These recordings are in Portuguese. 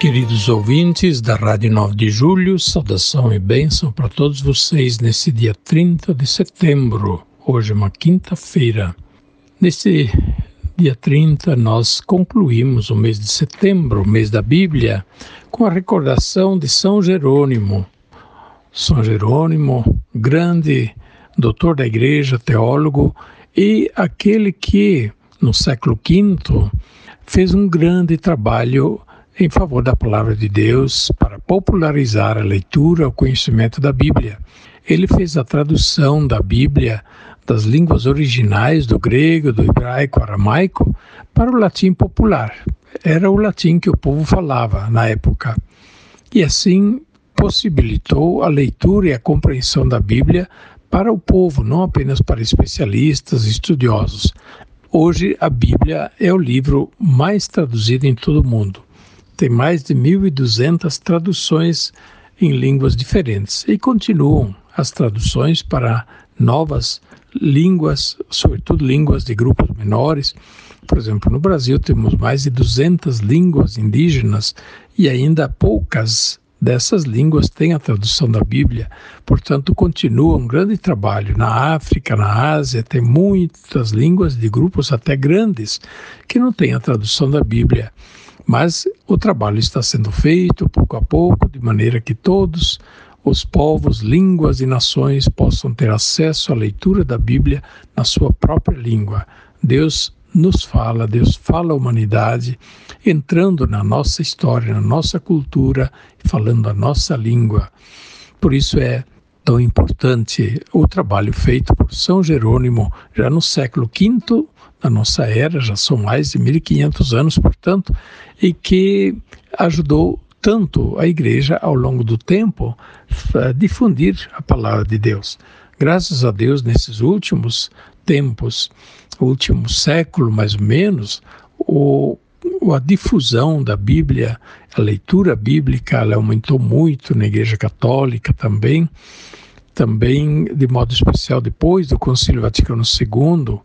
Queridos ouvintes da Rádio 9 de Julho, saudação e bênção para todos vocês nesse dia 30 de setembro, hoje é uma quinta-feira. Nesse dia 30, nós concluímos o mês de setembro, o mês da Bíblia, com a recordação de São Jerônimo. São Jerônimo, grande doutor da igreja, teólogo, e aquele que, no século V, fez um grande trabalho em favor da palavra de Deus para popularizar a leitura, o conhecimento da Bíblia. Ele fez a tradução da Bíblia das línguas originais do grego, do hebraico, aramaico para o latim popular. Era o latim que o povo falava na época. E assim possibilitou a leitura e a compreensão da Bíblia para o povo, não apenas para especialistas e estudiosos. Hoje, a Bíblia é o livro mais traduzido em todo o mundo tem mais de 1.200 traduções em línguas diferentes e continuam as traduções para novas línguas, sobretudo línguas de grupos menores. Por exemplo, no Brasil temos mais de 200 línguas indígenas e ainda poucas dessas línguas têm a tradução da Bíblia. Portanto, continua um grande trabalho. Na África, na Ásia, tem muitas línguas de grupos até grandes que não têm a tradução da Bíblia. Mas o trabalho está sendo feito pouco a pouco, de maneira que todos os povos, línguas e nações possam ter acesso à leitura da Bíblia na sua própria língua. Deus nos fala, Deus fala à humanidade, entrando na nossa história, na nossa cultura, falando a nossa língua. Por isso é tão importante o trabalho feito por São Jerônimo já no século V da nossa era, já são mais de 1500 anos, portanto, e que ajudou tanto a igreja ao longo do tempo a difundir a palavra de Deus. Graças a Deus, nesses últimos tempos, último século mais ou menos, o, a difusão da Bíblia, a leitura bíblica, ela aumentou muito na Igreja Católica também, também de modo especial depois do Concílio Vaticano II,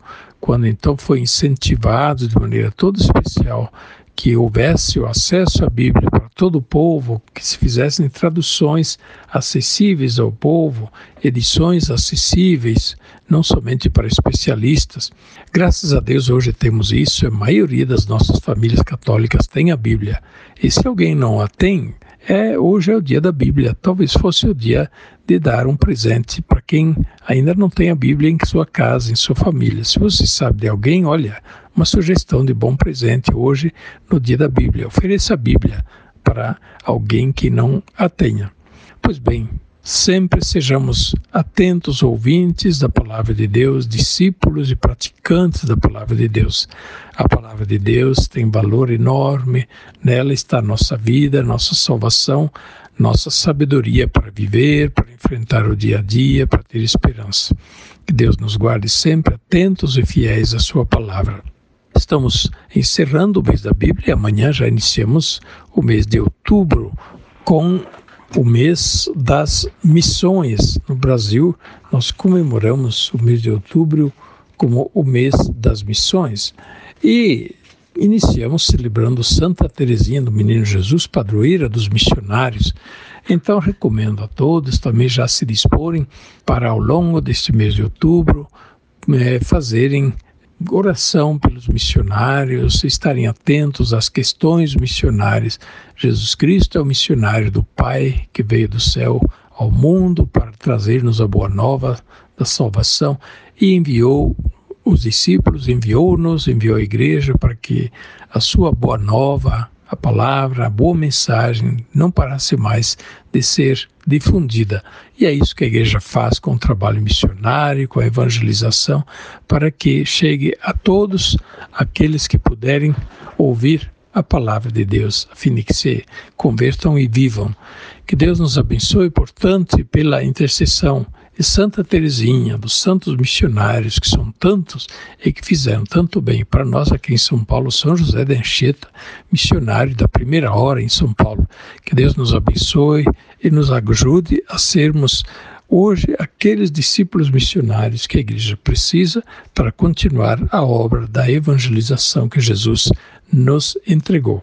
quando então foi incentivado de maneira toda especial que houvesse o acesso à Bíblia para todo o povo, que se fizessem traduções acessíveis ao povo, edições acessíveis, não somente para especialistas. Graças a Deus hoje temos isso, a maioria das nossas famílias católicas tem a Bíblia. E se alguém não a tem, é, hoje é o dia da Bíblia. Talvez fosse o dia de dar um presente para quem ainda não tem a Bíblia em sua casa, em sua família. Se você sabe de alguém, olha, uma sugestão de bom presente hoje, no dia da Bíblia. Ofereça a Bíblia para alguém que não a tenha. Pois bem, sempre sejamos atentos ouvintes da palavra de Deus, discípulos e praticantes da palavra de Deus. A palavra de Deus tem valor enorme, nela está nossa vida, nossa salvação, nossa sabedoria para viver, para enfrentar o dia a dia, para ter esperança. Que Deus nos guarde sempre atentos e fiéis à Sua palavra. Estamos encerrando o mês da Bíblia e amanhã já iniciamos o mês de outubro com o mês das missões. No Brasil, nós comemoramos o mês de outubro como o mês das missões. E iniciamos celebrando Santa Teresinha do Menino Jesus, padroeira dos missionários. Então recomendo a todos também já se disporem para ao longo deste mês de outubro é, fazerem oração pelos missionários, estarem atentos às questões missionárias. Jesus Cristo é o missionário do Pai que veio do céu ao mundo para trazer-nos a boa nova da salvação e enviou os discípulos, enviou-nos, enviou a igreja para que a sua boa nova, a palavra, a boa mensagem não parasse mais de ser difundida. E é isso que a igreja faz com o trabalho missionário, com a evangelização, para que chegue a todos aqueles que puderem ouvir a palavra de Deus, a fim de que se convertam e vivam. Que Deus nos abençoe, portanto, pela intercessão de Santa Teresinha, dos santos missionários, que são tantos e que fizeram tanto bem para nós aqui em São Paulo, São José de Anchieta, missionário da primeira hora em São Paulo. Que Deus nos abençoe e nos ajude a sermos hoje aqueles discípulos missionários que a igreja precisa para continuar a obra da evangelização que Jesus nos entregou.